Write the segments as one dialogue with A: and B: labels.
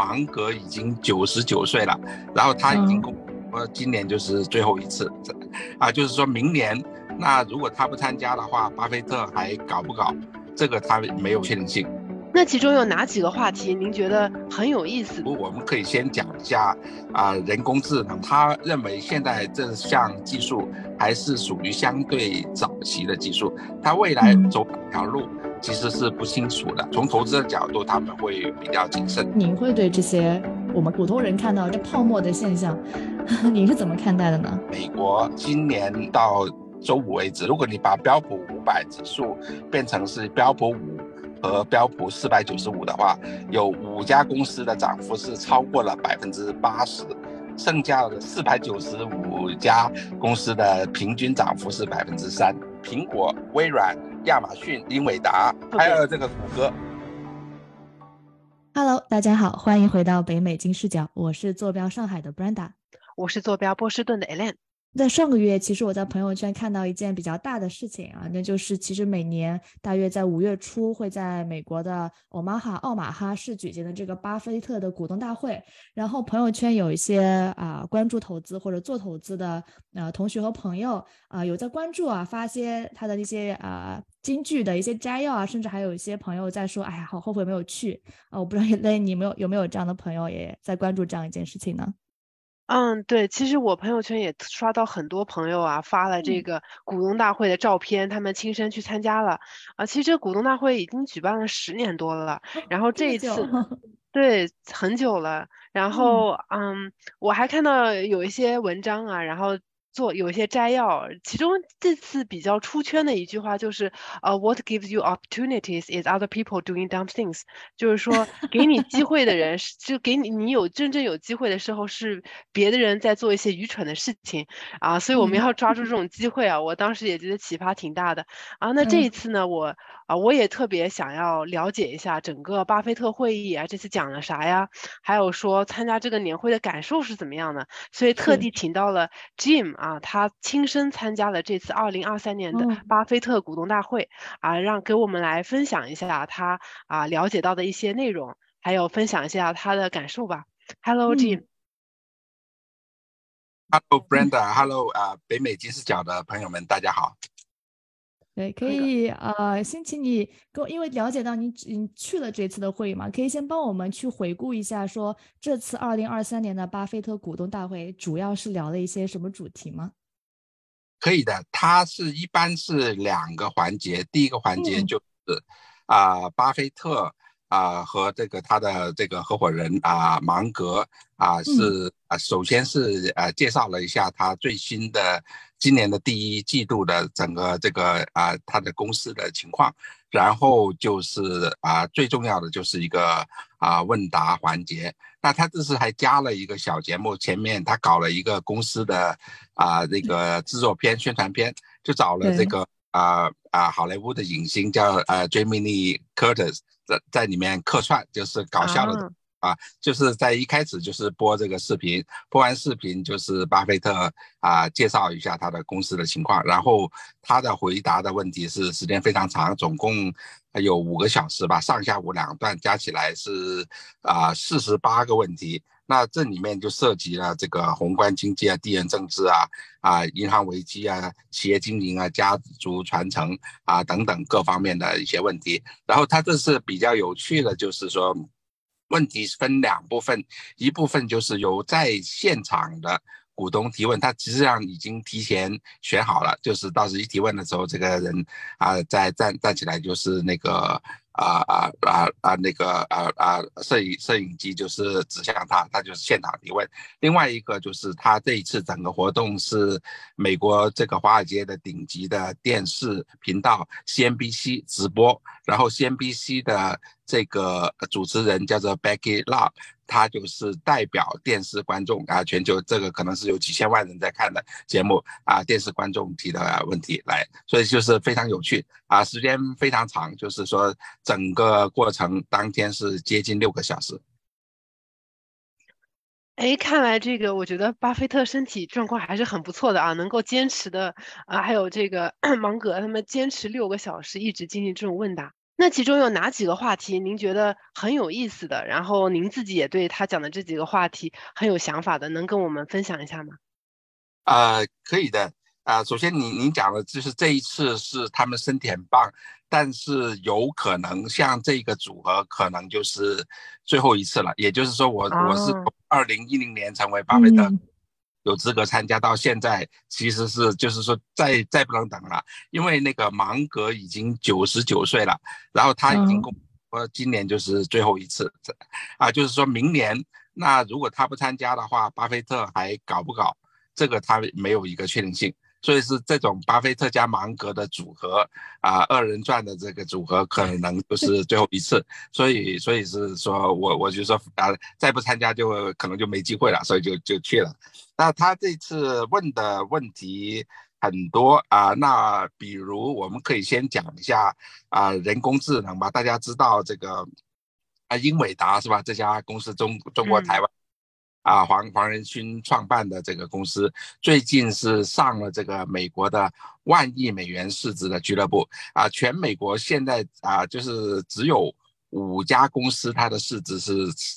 A: 芒格已经九十九岁了，然后他已经公呃今年就是最后一次，啊，就是说明年那如果他不参加的话，巴菲特还搞不搞？这个他没有确定性。
B: 那其中有哪几个话题您觉得很有意思？
A: 我们可以先讲一下啊，人工智能。他认为现在这项技术还是属于相对早期的技术，它未来走哪条路其实是不清楚的。从投资的角度，他们会比较谨慎。
C: 您会对这些我们普通人看到这泡沫的现象，你是怎么看待的呢？
A: 美国今年到周五为止，如果你把标普五百指数变成是标普五。和标普四百九十五的话，有五家公司的涨幅是超过了百分之八十，剩下的四百九十五家公司的平均涨幅是百分之三。苹果、微软、亚马逊、英伟达，还有这个谷歌。
C: Hello，大家好，欢迎回到北美金视角，我是坐标上海的 Brenda，
B: 我是坐标波士顿的 Ellen。
C: 在上个月，其实我在朋友圈看到一件比较大的事情啊，那就是其实每年大约在五月初会在美国的欧马哈奥马哈市举行的这个巴菲特的股东大会。然后朋友圈有一些啊关注投资或者做投资的呃同学和朋友啊有在关注啊，发些他的一些啊金句的一些摘要啊，甚至还有一些朋友在说，哎呀，好后悔没有去啊。我不知道 那你没有有没有这样的朋友也在关注这样一件事情呢？
B: 嗯，对，其实我朋友圈也刷到很多朋友啊发了这个股东大会的照片，他们亲身去参加了啊。其实这个股东大会已经举办了十年多了，然后这一次，对，很久了。然后，嗯，我还看到有一些文章啊，然后。做有一些摘要，其中这次比较出圈的一句话就是，呃，What gives you opportunities is other people doing dumb things。就是说，给你机会的人是，就给你你有真正有机会的时候，是别的人在做一些愚蠢的事情啊。所以我们要抓住这种机会啊！我当时也觉得启发挺大的啊。那这一次呢，我。啊，我也特别想要了解一下整个巴菲特会议啊，这次讲了啥呀？还有说参加这个年会的感受是怎么样的？所以特地请到了 Jim 啊，他亲身参加了这次二零二三年的巴菲特股东大会啊，让给我们来分享一下他啊了解到的一些内容，还有分享一下他的感受吧。Hello Jim。
A: Hello Brenda。Hello 啊，北美金视角的朋友们，大家好。
C: 对，可以呃，先请你跟，因为了解到你你去了这次的会议嘛，可以先帮我们去回顾一下，说这次二零二三年的巴菲特股东大会主要是聊了一些什么主题吗？
A: 可以的，它是一般是两个环节，第一个环节就是啊，巴菲特。啊，和这个他的这个合伙人啊，芒格啊，是啊，首先是呃介绍了一下他最新的今年的第一季度的整个这个啊他的公司的情况，然后就是啊最重要的就是一个啊问答环节。那他这次还加了一个小节目，前面他搞了一个公司的啊那个制作片宣传片，就找了这个啊啊好莱坞的影星叫呃 Jamie Lee Curtis。在在里面客串就是搞笑的啊，就是在一开始就是播这个视频，播完视频就是巴菲特啊介绍一下他的公司的情况，然后他的回答的问题是时间非常长，总共有五个小时吧，上下午两段加起来是啊四十八个问题。那这里面就涉及了这个宏观经济啊、地缘政治啊、啊银行危机啊、企业经营啊、家族传承啊等等各方面的一些问题。然后他这是比较有趣的，就是说，问题分两部分，一部分就是由在现场的股东提问，他实际上已经提前选好了，就是到时一提问的时候，这个人啊在站站起来就是那个。啊啊啊啊！那个啊啊，摄影摄影机就是指向他，他就是现场提问。另外一个就是他这一次整个活动是美国这个华尔街的顶级的电视频道 CNBC 直播，然后 CNBC 的这个主持人叫做 Becky Love。他就是代表电视观众啊，全球这个可能是有几千万人在看的节目啊，电视观众提的问题来，所以就是非常有趣啊，时间非常长，就是说整个过程当天是接近六个小时。
B: 哎，看来这个我觉得巴菲特身体状况还是很不错的啊，能够坚持的啊，还有这个 芒格他们坚持六个小时一直进行这种问答。那其中有哪几个话题您觉得很有意思的？然后您自己也对他讲的这几个话题很有想法的，能跟我们分享一下吗？
A: 呃，可以的。啊，首先您您讲的就是这一次是他们身体很棒，但是有可能像这个组合可能就是最后一次了。也就是说，我我是二零一零年成为巴菲特有资格参加，到现在其实是就是说再再不能等了，因为那个芒格已经九十九岁了，然后他已经公说今年就是最后一次，啊，就是说明年那如果他不参加的话，巴菲特还搞不搞？这个他没有一个确定性。所以是这种巴菲特加芒格的组合啊，二人转的这个组合可能就是最后一次。所以，所以是说我我就说啊，再不参加就可能就没机会了，所以就就去了。那他这次问的问题很多啊，那比如我们可以先讲一下啊，人工智能吧。大家知道这个啊，英伟达是吧？这家公司中中国台湾。啊，黄黄仁勋创办的这个公司最近是上了这个美国的万亿美元市值的俱乐部啊。全美国现在啊，就是只有五家公司，它的市值是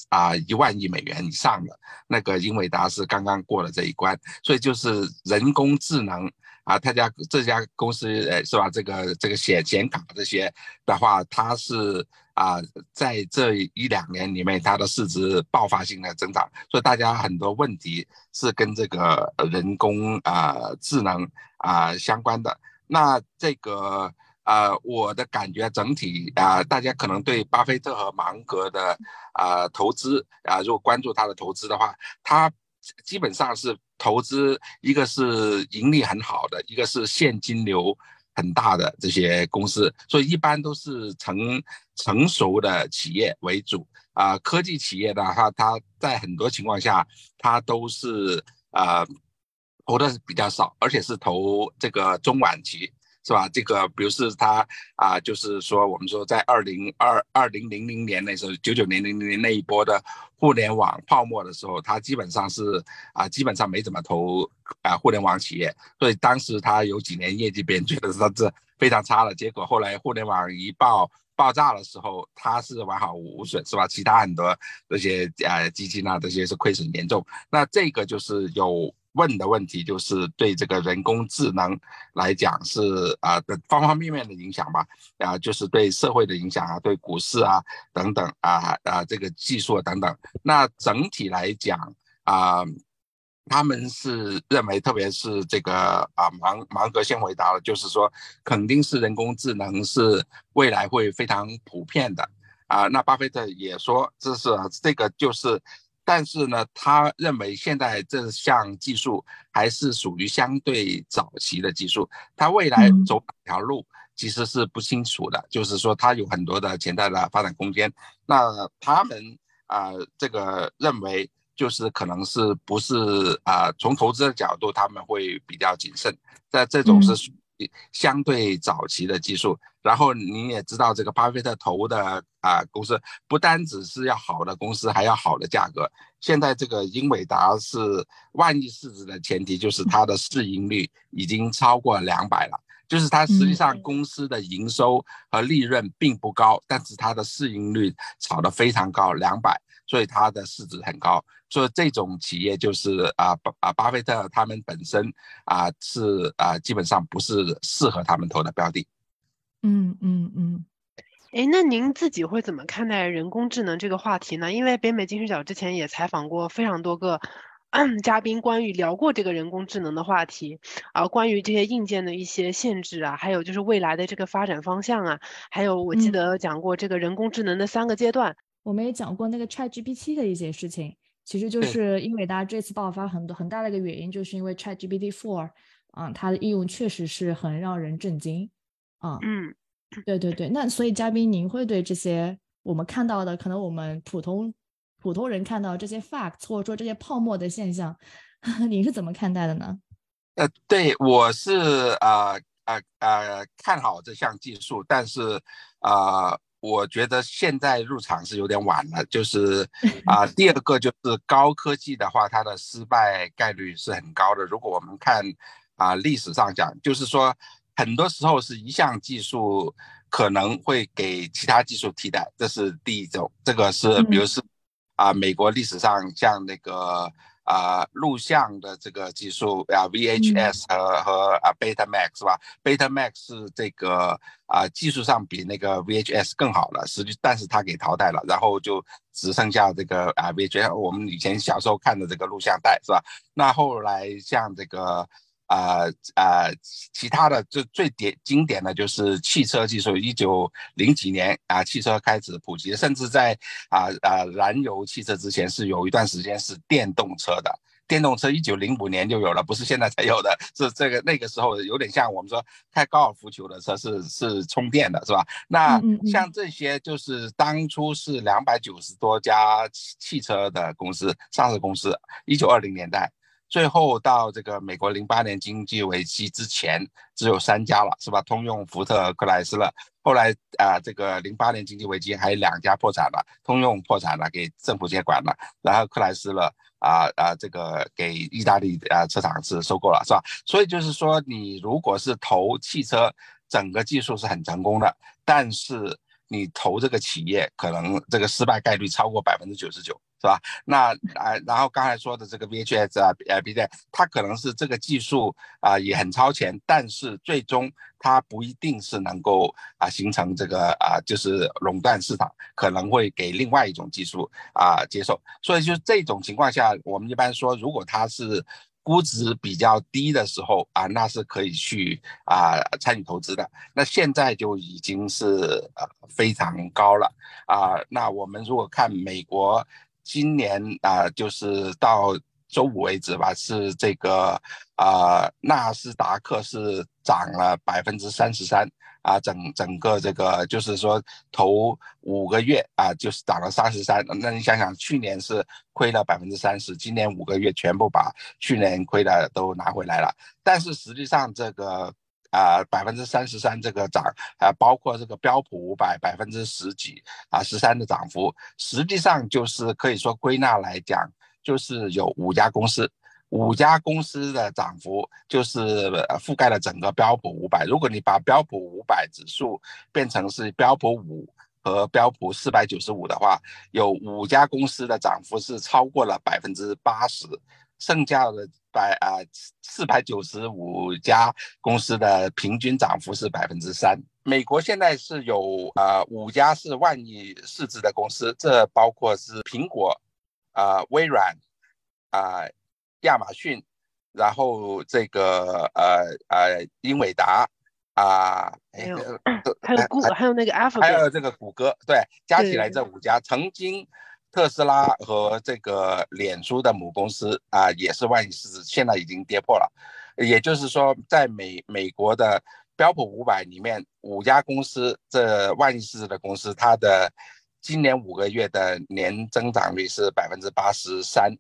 A: 啊一万亿美元以上的。那个英伟达是刚刚过了这一关，所以就是人工智能啊，他家这家公司呃是吧？这个这个显显卡这些的话，它是。啊，在这一两年里面，它的市值爆发性的增长，所以大家很多问题是跟这个人工啊智能啊相关的。那这个啊，我的感觉整体啊，大家可能对巴菲特和芒格的啊投资啊，如果关注他的投资的话，他基本上是投资一个是盈利很好的，一个是现金流。很大的这些公司，所以一般都是成成熟的企业为主啊。科技企业的话，它在很多情况下，它都是呃投的比较少，而且是投这个中晚期。是吧？这个，比如是他啊，就是说，我们说在二零二二零零零年那时候，九九年零零那一波的互联网泡沫的时候，他基本上是啊，基本上没怎么投啊互联网企业，所以当时他有几年业绩别人觉得他是非常差的，结果后来互联网一爆爆炸的时候，他是完好无损，是吧？其他很多这些呃基金啊这些是亏损严重，那这个就是有。问的问题就是对这个人工智能来讲是啊的方方面面的影响吧，啊就是对社会的影响啊，对股市啊等等啊啊这个技术等等。那整体来讲啊，他们是认为，特别是这个啊芒芒格先回答了，就是说肯定是人工智能是未来会非常普遍的啊。那巴菲特也说，这是这个就是。但是呢，他认为现在这项技术还是属于相对早期的技术，它未来走哪条路其实是不清楚的，就是说它有很多的潜在的发展空间。那他们啊，这个认为就是可能是不是啊，从投资的角度他们会比较谨慎，在这种是。相对早期的技术，然后你也知道，这个巴菲特投的啊公司，不单只是要好的公司，还要好的价格。现在这个英伟达是万亿市值的前提，就是它的市盈率已经超过两百了，就是它实际上公司的营收和利润并不高，但是它的市盈率炒得非常高，两百。所以它的市值很高，所以这种企业就是啊巴啊巴菲特他们本身啊是啊基本上不是适合他们投的标的。
C: 嗯嗯嗯，
B: 哎，那您自己会怎么看待人工智能这个话题呢？因为北美金视角之前也采访过非常多个 嘉宾，关于聊过这个人工智能的话题啊，关于这些硬件的一些限制啊，还有就是未来的这个发展方向啊，还有我记得讲过这个人工智能的三个阶段。
C: 我们也讲过那个 Chat GPT 的一些事情，其实就是英伟达这次爆发很多很大的一个原因，就是因为 Chat GPT Four，啊，它的应用确实是很让人震惊，啊，
B: 嗯，
C: 对对对，那所以嘉宾您会对这些我们看到的，可能我们普通普通人看到这些 facts 或者说这些泡沫的现象，您是怎么看待的呢？
A: 呃，对我是啊啊啊看好这项技术，但是啊。我觉得现在入场是有点晚了，就是 啊，第二个就是高科技的话，它的失败概率是很高的。如果我们看啊历史上讲，就是说很多时候是一项技术可能会给其他技术替代，这是第一种。这个是，比如是啊，美国历史上像那个啊录像的这个技术啊，VHS 和和啊 Betamax 是吧？Betamax 是这个啊技术上比那个 VHS 更好了，实际但是它给淘汰了，然后就只剩下这个啊 VHS，我们以前小时候看的这个录像带是吧？那后来像这个。啊啊，其他的最最典经典的就是汽车技术，一九零几年啊，汽车开始普及，甚至在啊啊燃油汽车之前是有一段时间是电动车的，电动车一九零五年就有了，不是现在才有的，是这个那个时候有点像我们说开高尔夫球的车是是充电的，是吧？那像这些就是当初是两百九十多家汽车的公司上市公司，一九二零年代。最后到这个美国零八年经济危机之前，只有三家了，是吧？通用、福特、克莱斯勒。后来啊，这个零八年经济危机还有两家破产了，通用破产了，给政府接管了。然后克莱斯勒啊啊，这个给意大利啊车厂是收购了，是吧？所以就是说，你如果是投汽车，整个技术是很成功的，但是。你投这个企业，可能这个失败概率超过百分之九十九，是吧？那啊，然后刚才说的这个 VHS 啊，呃，B 站，它可能是这个技术啊也很超前，但是最终它不一定是能够啊形成这个啊就是垄断市场，可能会给另外一种技术啊接受。所以就是这种情况下，我们一般说，如果它是。估值比较低的时候啊，那是可以去啊参与投资的。那现在就已经是呃非常高了啊。那我们如果看美国今年啊，就是到周五为止吧，是这个啊纳斯达克是涨了百分之三十三。啊，整整个这个就是说，头五个月啊，就是涨了三十三。那你想想，去年是亏了百分之三十，今年五个月全部把去年亏的都拿回来了。但是实际上，这个啊百分之三十三这个涨啊，包括这个标普五百百分之十几啊十三的涨幅，实际上就是可以说归纳来讲，就是有五家公司。五家公司的涨幅就是覆盖了整个标普五百。如果你把标普五百指数变成是标普五和标普四百九十五的话，有五家公司的涨幅是超过了百分之八十，剩下的百啊四百九十五家公司的平均涨幅是百分之三。美国现在是有啊五家是万亿市值的公司，这包括是苹果、啊微软、啊。亚马逊，然后这个呃呃英伟达啊，
B: 还有还有谷还有那个 Apple，
A: 还有这个谷歌，对，加起来这五家，曾经特斯拉和这个脸书的母公司啊也是万亿市值，现在已经跌破了。也就是说，在美美国的标普五百里面，五家公司这万亿市值的公司，它的今年五个月的年增长率是百分之八十三。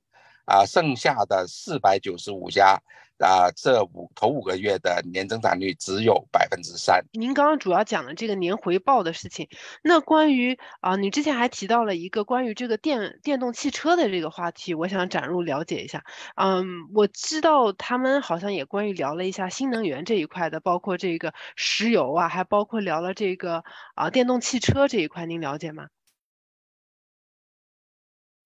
A: 啊，剩下的四百九十五家，啊，这五头五个月的年增长率只有百分之三。
B: 您刚刚主要讲的这个年回报的事情，那关于啊，你之前还提到了一个关于这个电电动汽车的这个话题，我想展入了解一下。嗯，我知道他们好像也关于聊了一下新能源这一块的，包括这个石油啊，还包括聊了这个啊电动汽车这一块，您了解吗？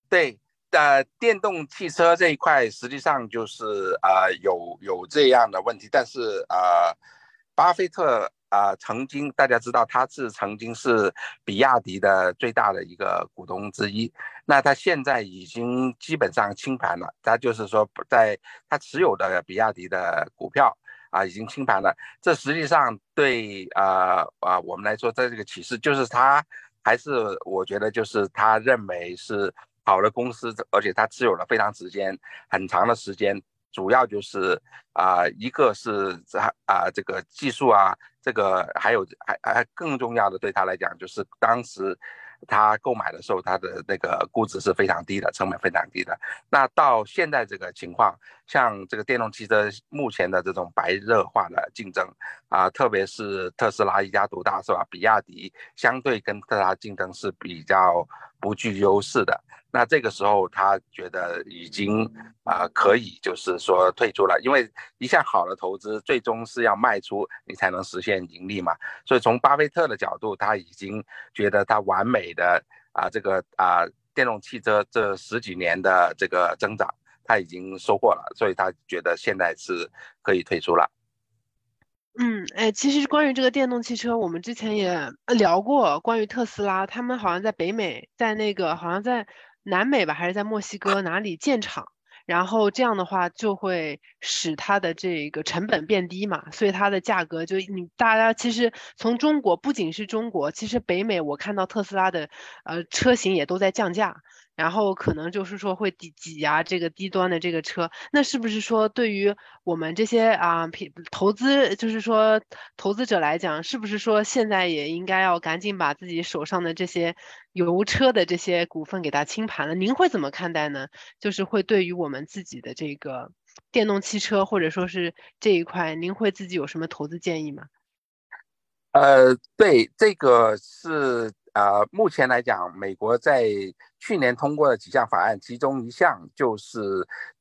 A: 对。呃，电动汽车这一块实际上就是呃有有这样的问题，但是呃，巴菲特啊曾经大家知道他是曾经是比亚迪的最大的一个股东之一，那他现在已经基本上清盘了，他就是说在他持有的比亚迪的股票啊已经清盘了，这实际上对啊啊我们来说，在这个启示就是他还是我觉得就是他认为是。好的公司，而且它持有了非常时间很长的时间，主要就是啊，一个是啊这个技术啊，这个还有还还更重要的对他来讲，就是当时他购买的时候，他的那个估值是非常低的，成本非常低的。那到现在这个情况，像这个电动汽车目前的这种白热化的竞争啊，特别是特斯拉一家独大是吧？比亚迪相对跟特斯拉竞争是比较不具优势的。那这个时候他觉得已经啊可以，就是说退出了，因为一项好的投资最终是要卖出你才能实现盈利嘛。所以从巴菲特的角度，他已经觉得他完美的啊这个啊电动汽车这十几年的这个增长，他已经收获了，所以他觉得现在是可以退出了。
B: 嗯，哎，其实关于这个电动汽车，我们之前也聊过。关于特斯拉，他们好像在北美，在那个好像在南美吧，还是在墨西哥哪里建厂，然后这样的话就会使它的这个成本变低嘛，所以它的价格就你大家其实从中国不仅是中国，其实北美我看到特斯拉的呃车型也都在降价。然后可能就是说会挤挤压这个低端的这个车，那是不是说对于我们这些啊投资，就是说投资者来讲，是不是说现在也应该要赶紧把自己手上的这些油车的这些股份给它清盘了？您会怎么看待呢？就是会对于我们自己的这个电动汽车或者说是这一块，您会自己有什么投资建议吗？
A: 呃，对，这个是。呃，目前来讲，美国在去年通过的几项法案，其中一项就是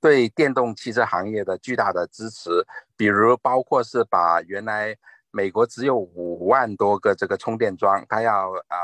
A: 对电动汽车行业的巨大的支持，比如包括是把原来美国只有五万多个这个充电桩，它要啊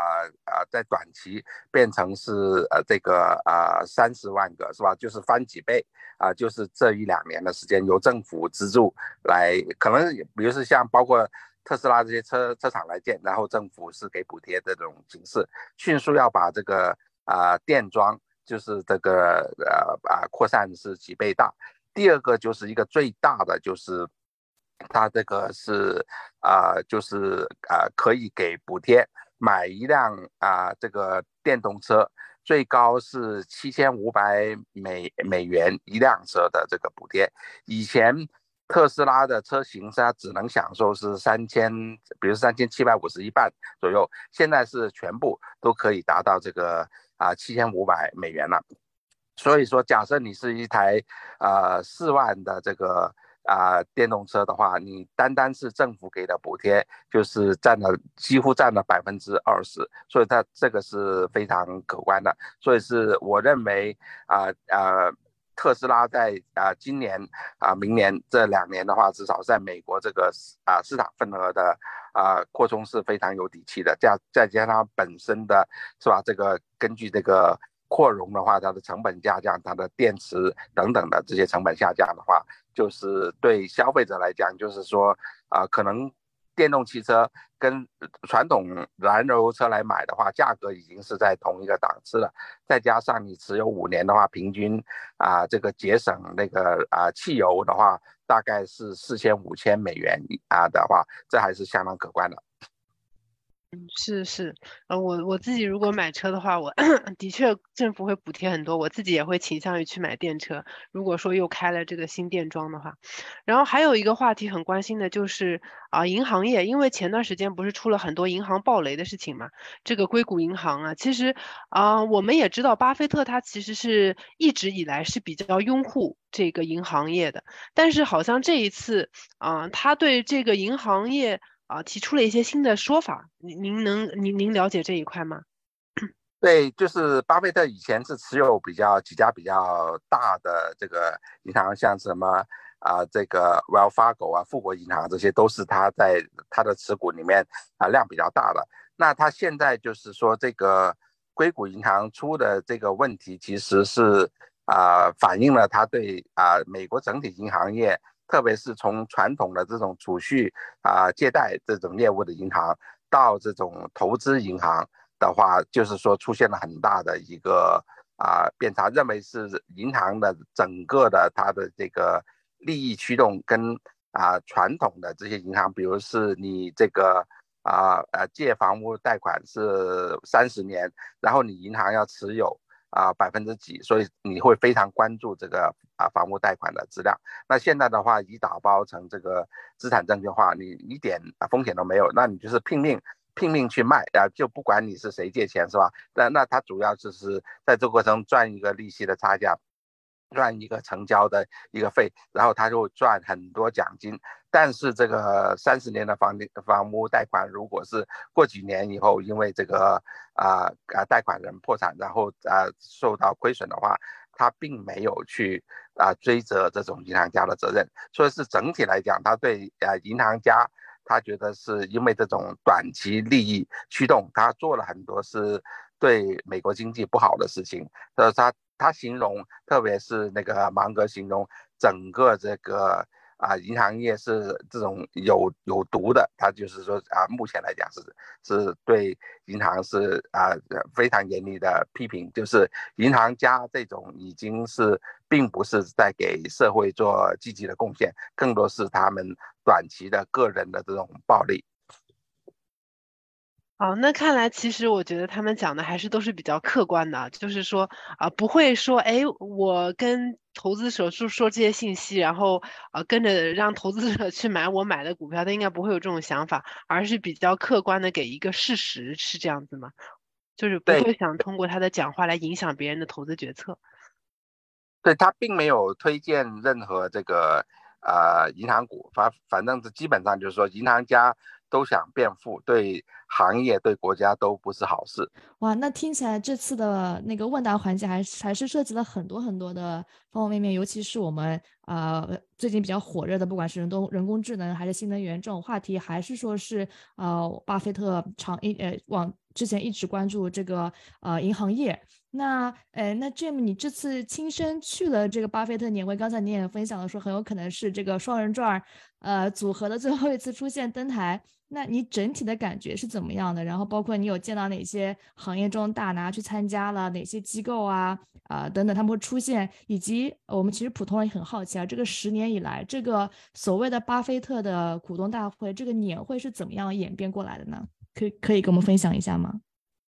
A: 啊在短期变成是呃这个啊三十万个，是吧？就是翻几倍啊，就是这一两年的时间由政府资助来，可能比如是像包括。特斯拉这些车车厂来建，然后政府是给补贴这种形式，迅速要把这个啊电桩就是这个呃啊扩散是几倍大。第二个就是一个最大的就是，它这个是啊就是啊可以给补贴买一辆啊这个电动车，最高是七千五百美美元一辆车的这个补贴。以前。特斯拉的车型它只能享受是三千，比如三千七百五十一半左右，现在是全部都可以达到这个啊七千五百美元了。所以说，假设你是一台呃四万的这个啊电动车的话，你单单是政府给的补贴就是占了几乎占了百分之二十，所以它这个是非常可观的。所以是我认为啊啊。特斯拉在啊今年啊明年这两年的话，至少在美国这个啊市场份额的啊扩充是非常有底气的。加再加上本身的是吧，这个根据这个扩容的话，它的成本下降，它的电池等等的这些成本下降的话，就是对消费者来讲，就是说啊可能。电动汽车跟传统燃油车来买的话，价格已经是在同一个档次了。再加上你持有五年的话，平均啊，这个节省那个啊汽油的话，大概是四千五千美元啊的话，这还是相当可观的。
B: 嗯，是是，呃，我我自己如果买车的话，我 的确政府会补贴很多，我自己也会倾向于去买电车。如果说又开了这个新电桩的话，然后还有一个话题很关心的就是啊，银行业，因为前段时间不是出了很多银行暴雷的事情嘛，这个硅谷银行啊，其实啊，我们也知道巴菲特他其实是一直以来是比较拥护这个银行业的，但是好像这一次啊，他对这个银行业。啊，提出了一些新的说法，您您能您您了解这一块吗？
A: 对，就是巴菲特以前是持有比较几家比较大的这个银行，像什么啊这个 Wells Fargo 啊富国银行，这些都是他在他的持股里面啊量比较大的。那他现在就是说这个硅谷银行出的这个问题，其实是啊反映了他对啊美国整体银行业。特别是从传统的这种储蓄啊、借贷这种业务的银行，到这种投资银行的话，就是说出现了很大的一个啊变差，认为是银行的整个的它的这个利益驱动跟啊传统的这些银行，比如是你这个啊呃借房屋贷款是三十年，然后你银行要持有。啊，百分之几？所以你会非常关注这个啊房屋贷款的质量。那现在的话，已打包成这个资产证券化，你一点风险都没有，那你就是拼命拼命去卖啊，就不管你是谁借钱，是吧？那那他主要就是在这个过程赚一个利息的差价。赚一个成交的一个费，然后他就赚很多奖金。但是这个三十年的房地房屋贷款，如果是过几年以后，因为这个啊啊贷款人破产，然后啊受到亏损的话，他并没有去啊追责这种银行家的责任。所以是整体来讲，他对啊银行家，他觉得是因为这种短期利益驱动，他做了很多是对美国经济不好的事情。所以他。他形容，特别是那个芒格形容整个这个啊银行业是这种有有毒的。他就是说啊，目前来讲是是对银行是啊非常严厉的批评，就是银行家这种已经是并不是在给社会做积极的贡献，更多是他们短期的个人的这种暴利。
B: 哦，那看来其实我觉得他们讲的还是都是比较客观的，就是说啊，不会说哎，我跟投资者说说这些信息，然后呃跟着让投资者去买我买的股票，他应该不会有这种想法，而是比较客观的给一个事实，是这样子吗？就是不会想通过他的讲话来影响别人的投资决策。
A: 对他并没有推荐任何这个呃银行股，反反正是基本上就是说银行家。都想变富，对行业、对国家都不是好事。
C: 哇，那听起来这次的那个问答环节还还是涉及了很多很多的方方面面，尤其是我们呃最近比较火热的，不管是人工人工智能还是新能源这种话题，还是说是呃巴菲特长一呃往之前一直关注这个呃银行业。那呃那 Jim，你这次亲身去了这个巴菲特年会，刚才你也分享了说很有可能是这个双人转呃组合的最后一次出现登台。那你整体的感觉是怎么样的？然后包括你有见到哪些行业中大拿去参加了，哪些机构啊啊等等他们会出现，以及我们其实普通人也很好奇啊，这个十年以来这个所谓的巴菲特的股东大会这个年会是怎么样演变过来的呢？可以可以跟我们分享一下吗？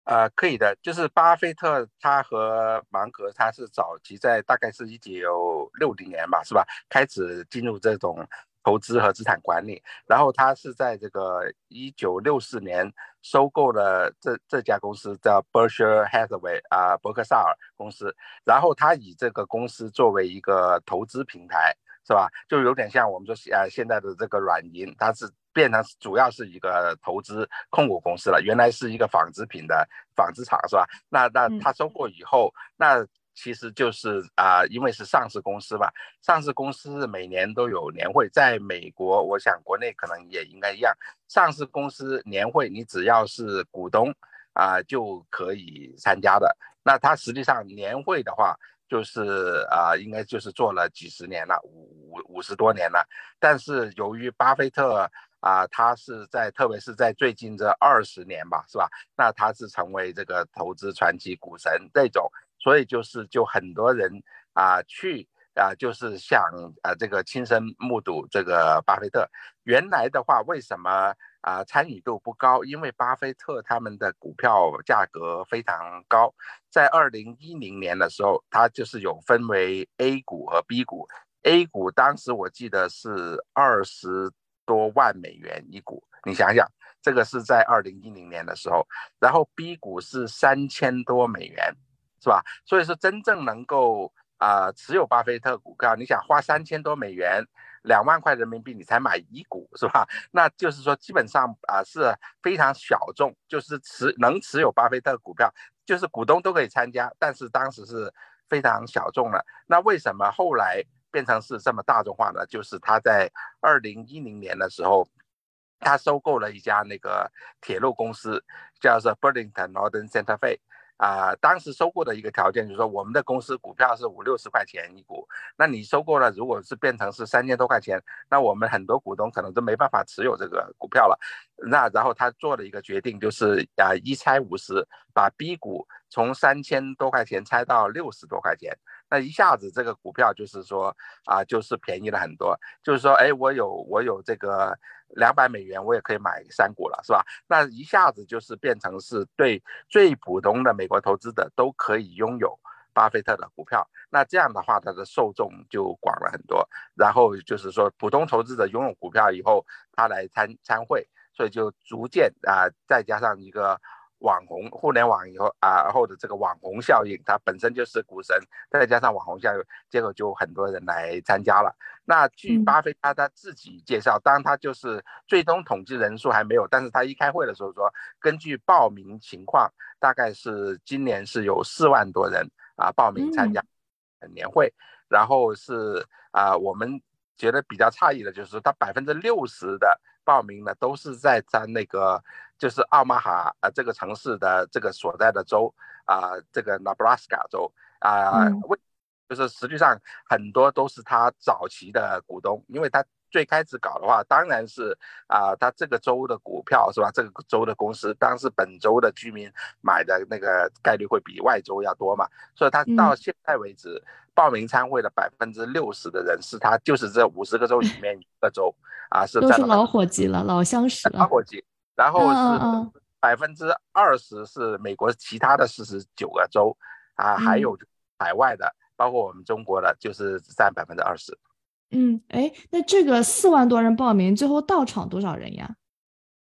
A: 呃，可以的，就是巴菲特他和芒格他是早期在大概是一九六零年吧，是吧？开始进入这种。投资和资产管理，然后他是在这个一九六四年收购了这这家公司，叫 Berkshire Hathaway 啊，伯克萨尔公司。然后他以这个公司作为一个投资平台，是吧？就有点像我们说呃现在的这个软银，它是变成主要是一个投资控股公司了。原来是一个纺织品的纺织厂，是吧？那那他收购以后，那。其实就是啊，因为是上市公司嘛，上市公司每年都有年会，在美国，我想国内可能也应该一样。上市公司年会，你只要是股东啊，就可以参加的。那它实际上年会的话，就是啊，应该就是做了几十年了，五五五十多年了。但是由于巴菲特啊，他是在特别是在最近这二十年吧，是吧？那他是成为这个投资传奇股神这种。所以就是就很多人啊去啊就是想啊这个亲身目睹这个巴菲特。原来的话为什么啊参与度不高？因为巴菲特他们的股票价格非常高。在二零一零年的时候，他就是有分为 A 股和 B 股。A 股当时我记得是二十多万美元一股，你想想，这个是在二零一零年的时候。然后 B 股是三千多美元。是吧？所以说，真正能够啊持有巴菲特股票，你想花三千多美元，两万块人民币，你才买一股，是吧？那就是说，基本上啊是非常小众，就是持能持有巴菲特股票，就是股东都可以参加，但是当时是非常小众了。那为什么后来变成是这么大众化呢？就是他在二零一零年的时候，他收购了一家那个铁路公司，叫做 Burlington Northern Santa Fe。啊，当时收购的一个条件就是说，我们的公司股票是五六十块钱一股，那你收购了，如果是变成是三千多块钱，那我们很多股东可能都没办法持有这个股票了。那然后他做了一个决定，就是啊一拆五十，把 B 股从三千多块钱拆到六十多块钱，那一下子这个股票就是说啊就是便宜了很多，就是说哎我有我有这个。两百美元我也可以买三股了，是吧？那一下子就是变成是对最普通的美国投资者都可以拥有巴菲特的股票。那这样的话，它的受众就广了很多。然后就是说，普通投资者拥有股票以后，他来参参会，所以就逐渐啊，再加上一个网红互联网以后啊后的这个网红效应，它本身就是股神，再加上网红效应，结果就很多人来参加了。那据巴菲特他自己介绍，当然他就是最终统计人数还没有，但是他一开会的时候说，根据报名情况，大概是今年是有四万多人啊报名参加年会，然后是啊我们觉得比较诧异的就是他百分之六十的报名呢都是在在那个就是奥马哈啊这个城市的这个所在的州啊这个 Nebraska 州啊为。就是实际上很多都是他早期的股东，因为他最开始搞的话，当然是啊，他这个州的股票是吧？这个州的公司，当时本州的居民买的那个概率会比外州要多嘛。所以他到现在为止报名参会的百分之六十的人是他就是这五十个州里 面一个州啊，是
C: 都是老伙计了，老相识了。
A: 老伙计，然后是百分之二十是美国其他的四十九个州啊，还有海外的。包括我们中国的，就是占百分之二十。
C: 嗯，哎，那这个四万多人报名，最后到场多少人呀？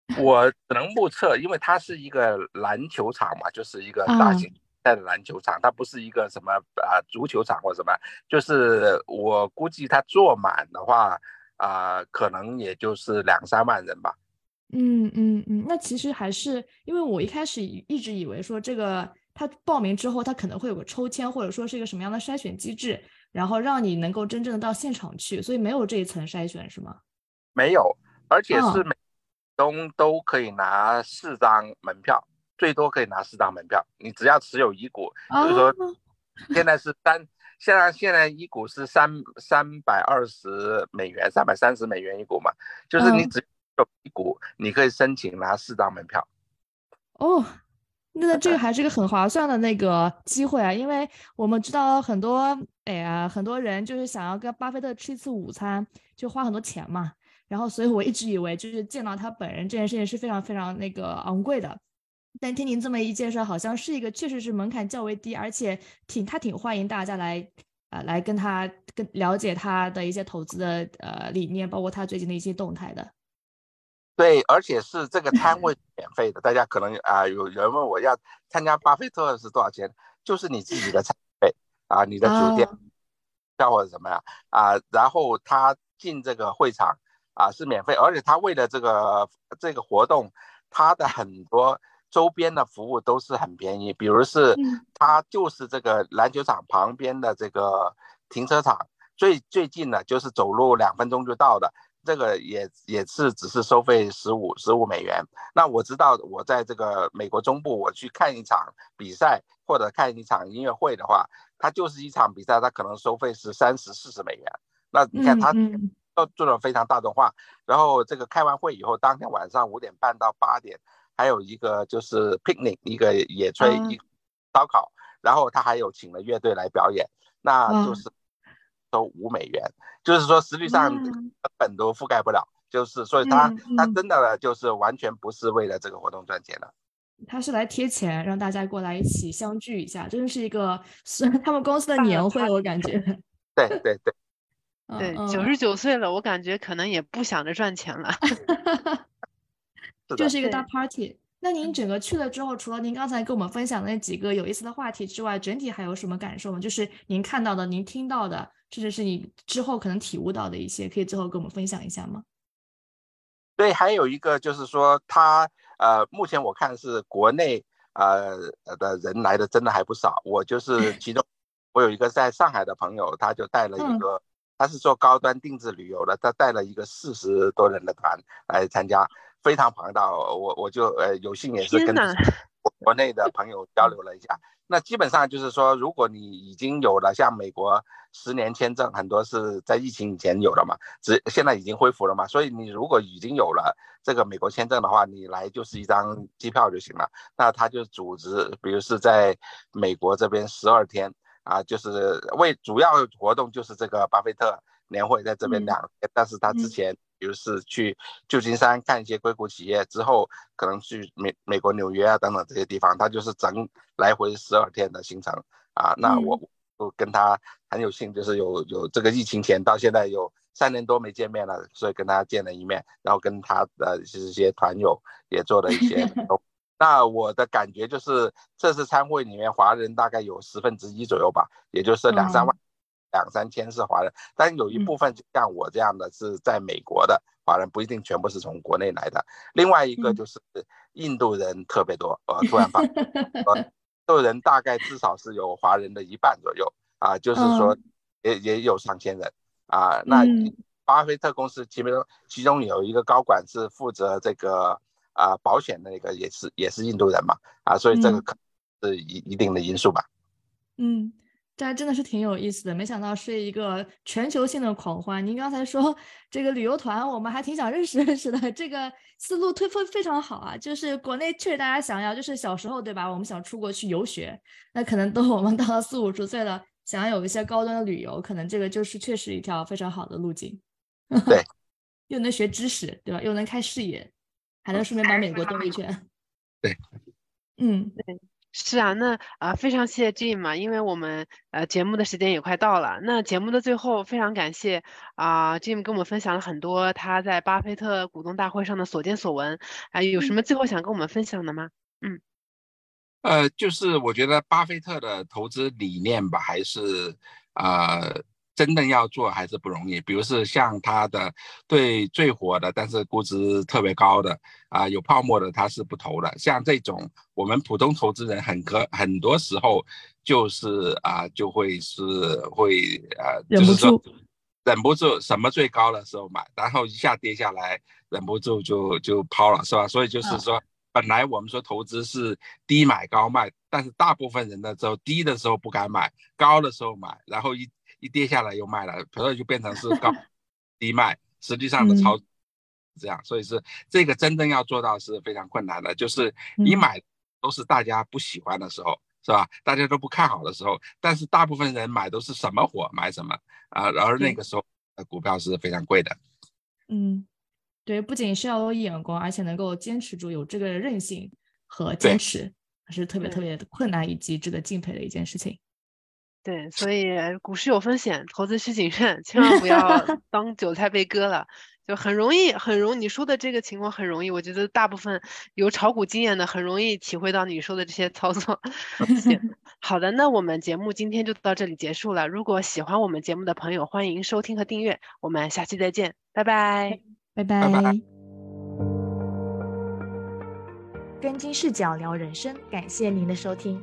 A: 我只能目测，因为它是一个篮球场嘛，就是一个大型带的篮球场，它不是一个什么啊足球场或什么，就是我估计它坐满的话啊，可能也就是两三万人吧。
C: 嗯嗯嗯，那其实还是因为我一开始一直以为说这个。他报名之后，他可能会有个抽签，或者说是一个什么样的筛选机制，然后让你能够真正的到现场去，所以没有这一层筛选是吗？
A: 没有，而且是每东都可以拿四张门票，最多可以拿四张门票。你只要持有一股，就是说现在是三，现在现在一股是三三百二十美元，三百三十美元一股嘛，就是你只有一股，你可以申请拿四张门票。
C: 哦。那这个还是一个很划算的那个机会啊，因为我们知道很多，哎呀，很多人就是想要跟巴菲特吃一次午餐，就花很多钱嘛。然后，所以我一直以为就是见到他本人这件事情是非常非常那个昂贵的。但听您这么一介绍，好像是一个确实是门槛较为低，而且挺他挺欢迎大家来啊来跟他跟了解他的一些投资的呃理念，包括他最近的一些动态的。
A: 对，而且是这个摊位免费的，大家可能啊有人问我要参加巴菲特是多少钱？就是你自己的餐费啊，你的酒店票或者什么呀啊，然后他进这个会场啊是免费，而且他为了这个这个活动，他的很多周边的服务都是很便宜，比如是他就是这个篮球场旁边的这个停车场，最最近的就是走路两分钟就到的。这个也也是只是收费十五十五美元。那我知道，我在这个美国中部，我去看一场比赛或者看一场音乐会的话，它就是一场比赛，它可能收费是三十四十美元。那你看它都做的非常大众化。然后这个开完会以后，当天晚上五点半到八点，还有一个就是 picnic 一个野炊一烧烤，然后他还有请了乐队来表演，那就是。都五美元，就是说实际上本都覆盖不了，就是所以他他真的就是完全不是为了这个活动赚钱的，
C: 他是来贴钱让大家过来一起相聚一下，真的是一个是 他们公司的年会，我感觉。
A: 对 对对，
B: 对，九十九岁了，我感觉可能也不想着赚钱了，
C: 就是一个大 party。那您整个去了之后，除了您刚才跟我们分享的那几个有意思的话题之外，整体还有什么感受吗？就是您看到的、您听到的，甚至是你之后可能体悟到的一些，可以最后跟我们分享一下吗？
A: 对，还有一个就是说，他呃，目前我看是国内呃的人来的真的还不少。我就是 其中，我有一个在上海的朋友，他就带了一个，他是做高端定制旅游的，他带了一个四十多人的团来参加。非常庞大，我我就呃有幸也是跟国内的朋友交流了一下。那基本上就是说，如果你已经有了像美国十年签证，很多是在疫情以前有的嘛，只现在已经恢复了嘛。所以你如果已经有了这个美国签证的话，你来就是一张机票就行了。那他就组织，比如是在美国这边十二天啊，就是为主要活动就是这个巴菲特年会在这边两天，但是他之前。比如是去旧金山看一些硅谷企业之后，可能去美美国纽约啊等等这些地方，他就是整来回十二天的行程啊。那我我跟他很有幸，就是有有这个疫情前到现在有三年多没见面了，所以跟他见了一面，然后跟他的一些团友也做了一些 那我的感觉就是，这次参会里面华人大概有十分之一左右吧，也就是两三万、两三千是华人，但有一部分就像我这样的是在美国的华人，不一定全部是从国内来的。另外一个就是印度人特别多，呃，突然发印度人大概至少是有华人的一半左右啊，就是说也也有上千人啊。那巴菲特公司其中其中有一个高管是负责这个。啊，保险那个也是也是印度人嘛，啊，所以这个可是一一定的因素吧。
C: 嗯，这还真的是挺有意思的，没想到是一个全球性的狂欢。您刚才说这个旅游团，我们还挺想认识认识的，这个思路推非非常好啊。就是国内确实大家想要，就是小时候对吧？我们想出国去游学，那可能等我们到了四五十岁了，想要有一些高端的旅游，可能这个就是确实一条非常好的路径。
A: 对，
C: 又能学知识，对吧？又能开视野。还能顺便把美国兜一圈，
A: 对，
C: 嗯，
B: 对，是啊，那啊非常谢谢 Jim 嘛，因为我们呃节目的时间也快到了，那节目的最后非常感谢啊 Jim 跟我们分享了很多他在巴菲特股东大会上的所见所闻，啊有什么最后想跟我们分享的吗？嗯，
A: 呃，就是我觉得巴菲特的投资理念吧，还是啊。真的要做还是不容易，比如是像他的对最火的，但是估值特别高的啊，有泡沫的他是不投的。像这种我们普通投资人很可很多时候就是啊，就会是会呃，
C: 忍不住，
A: 忍不住什么最高的时候买，然后一下跌下来，忍不住就就抛了，是吧？所以就是说，本来我们说投资是低买高卖，但是大部分人的时候低的时候不敢买，高的时候买，然后一。一跌下来又卖了，所以就变成是高 低卖，实际上的操这样，所以是这个真正要做到是非常困难的，就是你买都是大家不喜欢的时候，是吧？大家都不看好的时候，但是大部分人买都是什么火买什么啊，而那个时候的股票是非常贵的。
C: 嗯，对，不仅是要有眼光，而且能够坚持住，有这个韧性和坚持，是特别特别困难以及值得敬佩的一件事情。
B: 对，所以股市有风险，投资需谨慎，千万不 要当韭菜被割了，就很容易，很容你说的这个情况很容易，我觉得大部分有炒股经验的很容易体会到你说的这些操作。行，好的，那我们节目今天就到这里结束了。如果喜欢我们节目的朋友，欢迎收听和订阅，我们下期再见，拜拜，
C: 拜拜。跟金视角聊人生，感谢您的收听。